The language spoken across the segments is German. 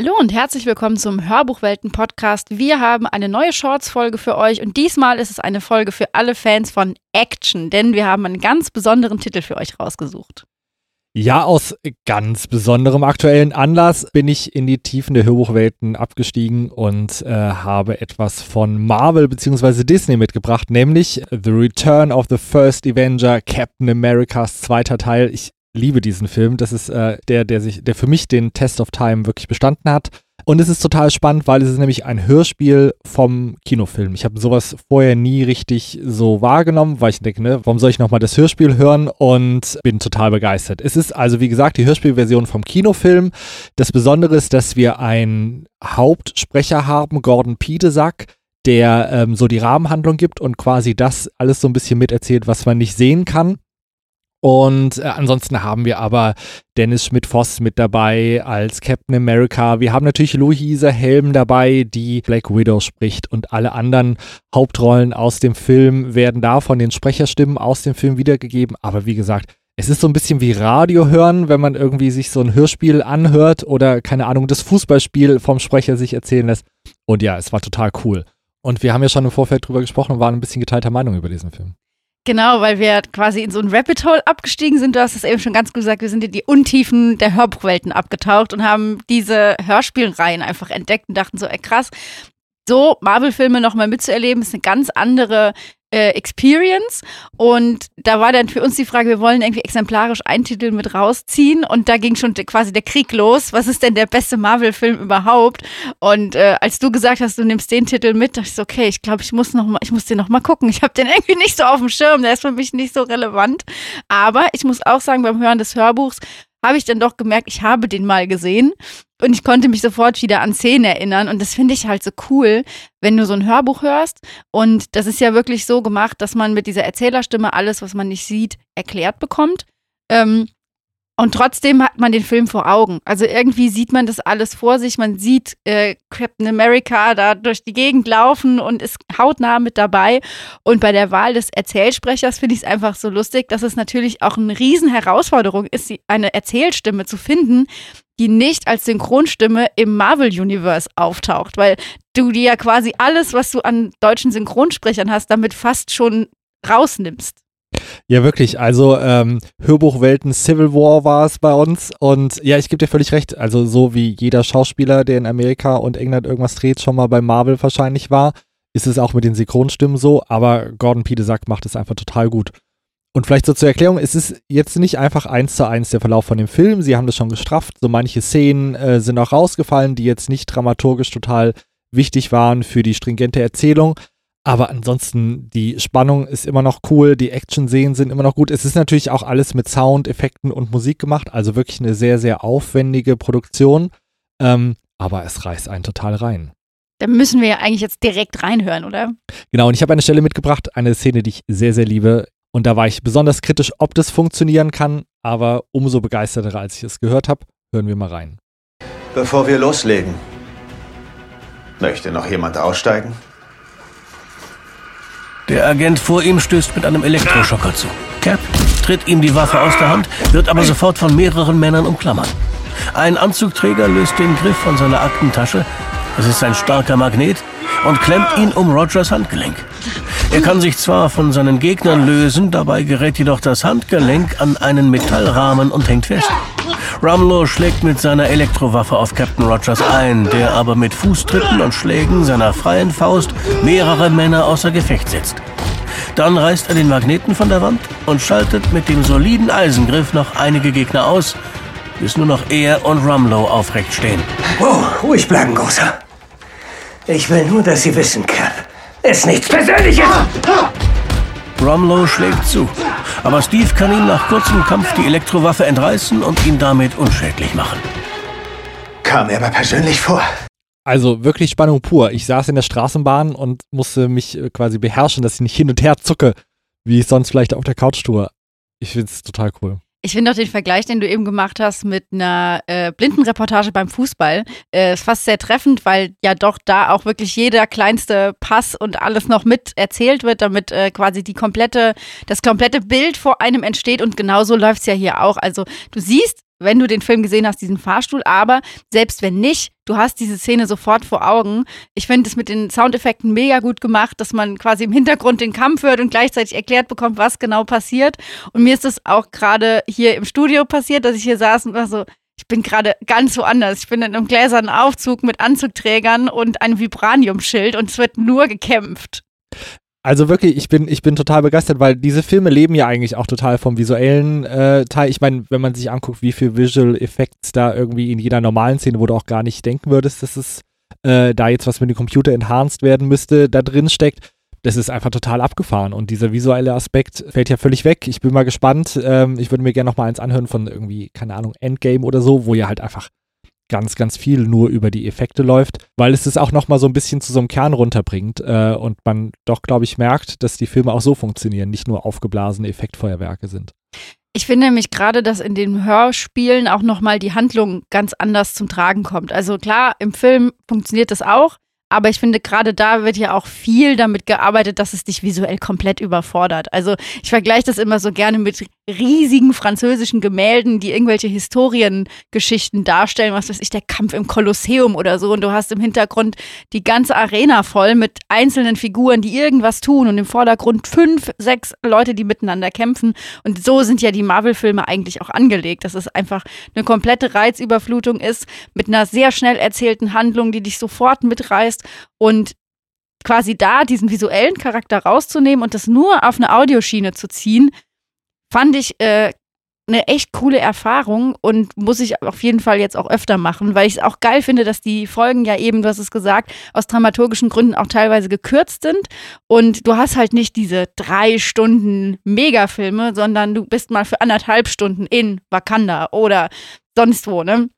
Hallo und herzlich willkommen zum Hörbuchwelten-Podcast. Wir haben eine neue Shorts-Folge für euch und diesmal ist es eine Folge für alle Fans von Action, denn wir haben einen ganz besonderen Titel für euch rausgesucht. Ja, aus ganz besonderem aktuellen Anlass bin ich in die Tiefen der Hörbuchwelten abgestiegen und äh, habe etwas von Marvel bzw. Disney mitgebracht, nämlich The Return of the First Avenger, Captain Americas zweiter Teil. Ich liebe diesen Film. Das ist äh, der, der sich, der für mich den Test of Time wirklich bestanden hat. Und es ist total spannend, weil es ist nämlich ein Hörspiel vom Kinofilm. Ich habe sowas vorher nie richtig so wahrgenommen, weil ich denke, ne, warum soll ich nochmal das Hörspiel hören? Und bin total begeistert. Es ist also, wie gesagt, die Hörspielversion vom Kinofilm. Das Besondere ist, dass wir einen Hauptsprecher haben, Gordon Piedesack, der ähm, so die Rahmenhandlung gibt und quasi das alles so ein bisschen miterzählt, was man nicht sehen kann. Und äh, ansonsten haben wir aber Dennis Schmidt-Voss mit dabei als Captain America. Wir haben natürlich Luisa Helm dabei, die Black Widow spricht. Und alle anderen Hauptrollen aus dem Film werden da von den Sprecherstimmen aus dem Film wiedergegeben. Aber wie gesagt, es ist so ein bisschen wie Radio hören, wenn man irgendwie sich so ein Hörspiel anhört oder keine Ahnung, das Fußballspiel vom Sprecher sich erzählen lässt. Und ja, es war total cool. Und wir haben ja schon im Vorfeld drüber gesprochen und waren ein bisschen geteilter Meinung über diesen Film. Genau, weil wir quasi in so ein Rabbit Hole abgestiegen sind. Du hast es eben schon ganz gut gesagt, wir sind in die Untiefen der Hörbuchwelten abgetaucht und haben diese Hörspielreihen einfach entdeckt und dachten so, ey krass, so Marvel-Filme nochmal mitzuerleben, ist eine ganz andere äh, Experience. Und da war dann für uns die Frage, wir wollen irgendwie exemplarisch einen Titel mit rausziehen. Und da ging schon quasi der Krieg los. Was ist denn der beste Marvel-Film überhaupt? Und äh, als du gesagt hast, du nimmst den Titel mit, dachte ich so, okay, ich glaube, ich muss noch mal, ich muss den noch mal gucken. Ich habe den irgendwie nicht so auf dem Schirm. Der ist für mich nicht so relevant. Aber ich muss auch sagen, beim Hören des Hörbuchs habe ich dann doch gemerkt, ich habe den mal gesehen und ich konnte mich sofort wieder an Szenen erinnern. Und das finde ich halt so cool, wenn du so ein Hörbuch hörst. Und das ist ja wirklich so gemacht, dass man mit dieser Erzählerstimme alles, was man nicht sieht, erklärt bekommt. Ähm, und trotzdem hat man den Film vor Augen. Also irgendwie sieht man das alles vor sich. Man sieht äh, Captain America da durch die Gegend laufen und ist hautnah mit dabei. Und bei der Wahl des Erzählsprechers finde ich es einfach so lustig, dass es natürlich auch eine Riesenherausforderung ist, eine Erzählstimme zu finden, die nicht als Synchronstimme im Marvel-Universe auftaucht. Weil du dir ja quasi alles, was du an deutschen Synchronsprechern hast, damit fast schon rausnimmst. Ja, wirklich. Also ähm, Hörbuchwelten Civil War war es bei uns. Und ja, ich gebe dir völlig recht. Also so wie jeder Schauspieler, der in Amerika und England irgendwas dreht, schon mal bei Marvel wahrscheinlich war, ist es auch mit den Synchronstimmen so. Aber Gordon Piedesack macht es einfach total gut. Und vielleicht so zur Erklärung, es ist jetzt nicht einfach eins zu eins der Verlauf von dem Film. Sie haben das schon gestrafft. So manche Szenen äh, sind auch rausgefallen, die jetzt nicht dramaturgisch total wichtig waren für die stringente Erzählung. Aber ansonsten, die Spannung ist immer noch cool, die Action-Szenen sind immer noch gut. Es ist natürlich auch alles mit Sound, Effekten und Musik gemacht, also wirklich eine sehr, sehr aufwendige Produktion. Ähm, aber es reißt einen total rein. Da müssen wir ja eigentlich jetzt direkt reinhören, oder? Genau, und ich habe eine Stelle mitgebracht, eine Szene, die ich sehr, sehr liebe. Und da war ich besonders kritisch, ob das funktionieren kann, aber umso begeisterter, als ich es gehört habe. Hören wir mal rein. Bevor wir loslegen, möchte noch jemand aussteigen? Der Agent vor ihm stößt mit einem Elektroschocker zu. Cap tritt ihm die Waffe aus der Hand, wird aber sofort von mehreren Männern umklammert. Ein Anzugträger löst den Griff von seiner Aktentasche. Es ist ein starker Magnet und klemmt ihn um Rogers Handgelenk. Er kann sich zwar von seinen Gegnern lösen, dabei gerät jedoch das Handgelenk an einen Metallrahmen und hängt fest. Rumlow schlägt mit seiner Elektrowaffe auf Captain Rogers ein, der aber mit Fußtritten und Schlägen seiner freien Faust mehrere Männer außer Gefecht setzt. Dann reißt er den Magneten von der Wand und schaltet mit dem soliden Eisengriff noch einige Gegner aus, bis nur noch er und Rumlow aufrecht stehen. Oh, ruhig bleiben, Großer. Ich will nur, dass Sie wissen, Cap. Ist nichts Persönliches! Rumlow schlägt zu, aber Steve kann ihm nach kurzem Kampf die Elektrowaffe entreißen und ihn damit unschädlich machen. Kam mir aber persönlich vor. Also wirklich Spannung pur. Ich saß in der Straßenbahn und musste mich äh, quasi beherrschen, dass ich nicht hin und her zucke, wie ich sonst vielleicht auf der Couch tue. Ich finde es total cool. Ich finde auch den Vergleich, den du eben gemacht hast mit einer äh, Blindenreportage beim Fußball, äh, ist fast sehr treffend, weil ja doch da auch wirklich jeder kleinste Pass und alles noch mit erzählt wird, damit äh, quasi die komplette, das komplette Bild vor einem entsteht und genauso läuft es ja hier auch. Also du siehst wenn du den Film gesehen hast, diesen Fahrstuhl. Aber selbst wenn nicht, du hast diese Szene sofort vor Augen. Ich finde es mit den Soundeffekten mega gut gemacht, dass man quasi im Hintergrund den Kampf hört und gleichzeitig erklärt bekommt, was genau passiert. Und mir ist das auch gerade hier im Studio passiert, dass ich hier saß und war so, ich bin gerade ganz woanders. Ich bin in einem gläsernen Aufzug mit Anzugträgern und einem Vibraniumschild und es wird nur gekämpft. Also wirklich, ich bin, ich bin total begeistert, weil diese Filme leben ja eigentlich auch total vom visuellen äh, Teil. Ich meine, wenn man sich anguckt, wie viel Visual Effects da irgendwie in jeder normalen Szene, wo du auch gar nicht denken würdest, dass es äh, da jetzt was mit dem Computer enhanced werden müsste, da drin steckt das ist einfach total abgefahren und dieser visuelle Aspekt fällt ja völlig weg. Ich bin mal gespannt. Ähm, ich würde mir gerne noch mal eins anhören von irgendwie, keine Ahnung, Endgame oder so, wo ja halt einfach ganz, ganz viel nur über die Effekte läuft, weil es es auch noch mal so ein bisschen zu so einem Kern runterbringt äh, und man doch, glaube ich, merkt, dass die Filme auch so funktionieren, nicht nur aufgeblasene Effektfeuerwerke sind. Ich finde nämlich gerade, dass in den Hörspielen auch nochmal die Handlung ganz anders zum Tragen kommt. Also klar, im Film funktioniert das auch, aber ich finde, gerade da wird ja auch viel damit gearbeitet, dass es dich visuell komplett überfordert. Also ich vergleiche das immer so gerne mit riesigen französischen Gemälden, die irgendwelche Historiengeschichten darstellen, was weiß ich, der Kampf im Kolosseum oder so. Und du hast im Hintergrund die ganze Arena voll mit einzelnen Figuren, die irgendwas tun und im Vordergrund fünf, sechs Leute, die miteinander kämpfen. Und so sind ja die Marvel-Filme eigentlich auch angelegt, dass es einfach eine komplette Reizüberflutung ist mit einer sehr schnell erzählten Handlung, die dich sofort mitreißt und quasi da diesen visuellen Charakter rauszunehmen und das nur auf eine Audioschiene zu ziehen, fand ich äh, eine echt coole Erfahrung und muss ich auf jeden Fall jetzt auch öfter machen, weil ich es auch geil finde, dass die Folgen ja eben, du hast es gesagt, aus dramaturgischen Gründen auch teilweise gekürzt sind und du hast halt nicht diese drei Stunden Megafilme, sondern du bist mal für anderthalb Stunden in Wakanda oder sonst wo, ne?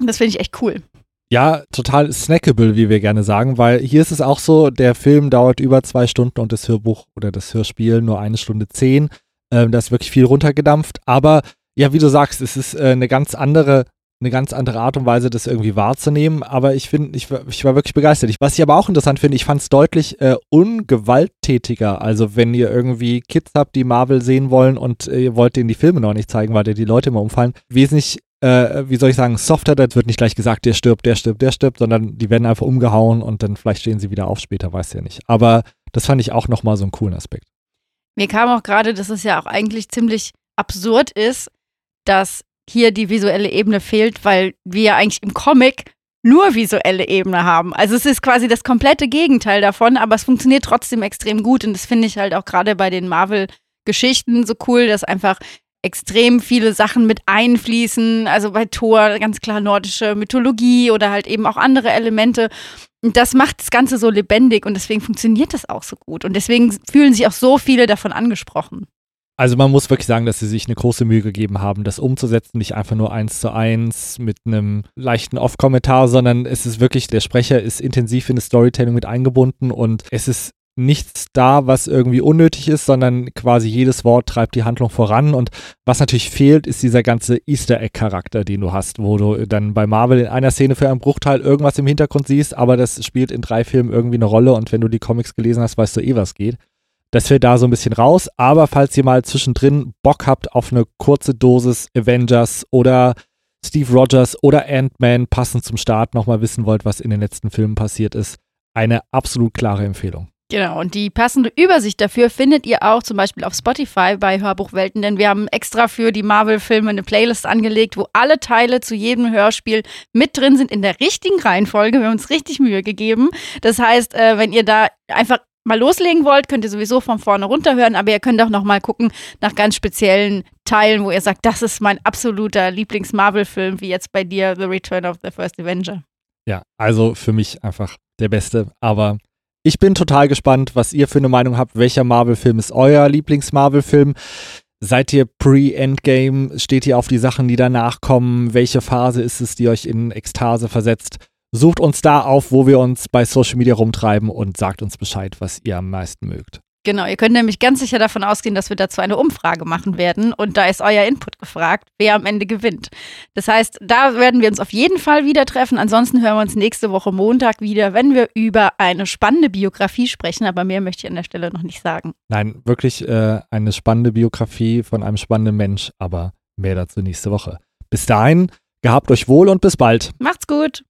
Das finde ich echt cool. Ja, total snackable, wie wir gerne sagen, weil hier ist es auch so, der Film dauert über zwei Stunden und das Hörbuch oder das Hörspiel nur eine Stunde zehn. Ähm, da ist wirklich viel runtergedampft. Aber ja, wie du sagst, es ist äh, eine ganz andere eine ganz andere Art und Weise, das irgendwie wahrzunehmen. Aber ich finde, ich, ich, war wirklich begeistert. Was ich aber auch interessant finde, ich fand es deutlich äh, ungewalttätiger. Also wenn ihr irgendwie Kids habt, die Marvel sehen wollen und äh, ihr wollt denen die Filme noch nicht zeigen, weil dir die Leute immer umfallen, wesentlich äh, wie soll ich sagen, softer, das wird nicht gleich gesagt, der stirbt, der stirbt, der stirbt, sondern die werden einfach umgehauen und dann vielleicht stehen sie wieder auf später, weiß ja nicht. Aber das fand ich auch nochmal so einen coolen Aspekt. Mir kam auch gerade, dass es ja auch eigentlich ziemlich absurd ist, dass hier die visuelle Ebene fehlt, weil wir ja eigentlich im Comic nur visuelle Ebene haben. Also es ist quasi das komplette Gegenteil davon, aber es funktioniert trotzdem extrem gut und das finde ich halt auch gerade bei den Marvel-Geschichten so cool, dass einfach extrem viele Sachen mit einfließen. Also bei Thor ganz klar nordische Mythologie oder halt eben auch andere Elemente. Und das macht das Ganze so lebendig und deswegen funktioniert das auch so gut. Und deswegen fühlen sich auch so viele davon angesprochen. Also man muss wirklich sagen, dass sie sich eine große Mühe gegeben haben, das umzusetzen, nicht einfach nur eins zu eins mit einem leichten Off-Kommentar, sondern es ist wirklich, der Sprecher ist intensiv in das Storytelling mit eingebunden und es ist nichts da, was irgendwie unnötig ist, sondern quasi jedes Wort treibt die Handlung voran. Und was natürlich fehlt, ist dieser ganze Easter Egg-Charakter, den du hast, wo du dann bei Marvel in einer Szene für einen Bruchteil irgendwas im Hintergrund siehst, aber das spielt in drei Filmen irgendwie eine Rolle und wenn du die Comics gelesen hast, weißt du eh, was geht. Das fällt da so ein bisschen raus, aber falls ihr mal zwischendrin Bock habt auf eine kurze Dosis Avengers oder Steve Rogers oder Ant-Man passend zum Start nochmal wissen wollt, was in den letzten Filmen passiert ist, eine absolut klare Empfehlung. Genau, und die passende Übersicht dafür findet ihr auch zum Beispiel auf Spotify bei Hörbuchwelten, denn wir haben extra für die Marvel-Filme eine Playlist angelegt, wo alle Teile zu jedem Hörspiel mit drin sind in der richtigen Reihenfolge. Wir haben uns richtig Mühe gegeben. Das heißt, äh, wenn ihr da einfach mal loslegen wollt, könnt ihr sowieso von vorne runterhören, aber ihr könnt auch noch mal gucken nach ganz speziellen Teilen, wo ihr sagt, das ist mein absoluter Lieblings-Marvel-Film, wie jetzt bei dir The Return of the First Avenger. Ja, also für mich einfach der beste, aber ich bin total gespannt, was ihr für eine Meinung habt. Welcher Marvel-Film ist euer Lieblings-Marvel-Film? Seid ihr pre-Endgame? Steht ihr auf die Sachen, die danach kommen? Welche Phase ist es, die euch in Ekstase versetzt? Sucht uns da auf, wo wir uns bei Social Media rumtreiben und sagt uns Bescheid, was ihr am meisten mögt. Genau, ihr könnt nämlich ganz sicher davon ausgehen, dass wir dazu eine Umfrage machen werden und da ist euer Input gefragt, wer am Ende gewinnt. Das heißt, da werden wir uns auf jeden Fall wieder treffen. Ansonsten hören wir uns nächste Woche Montag wieder, wenn wir über eine spannende Biografie sprechen, aber mehr möchte ich an der Stelle noch nicht sagen. Nein, wirklich äh, eine spannende Biografie von einem spannenden Mensch, aber mehr dazu nächste Woche. Bis dahin, gehabt euch wohl und bis bald. Macht's gut.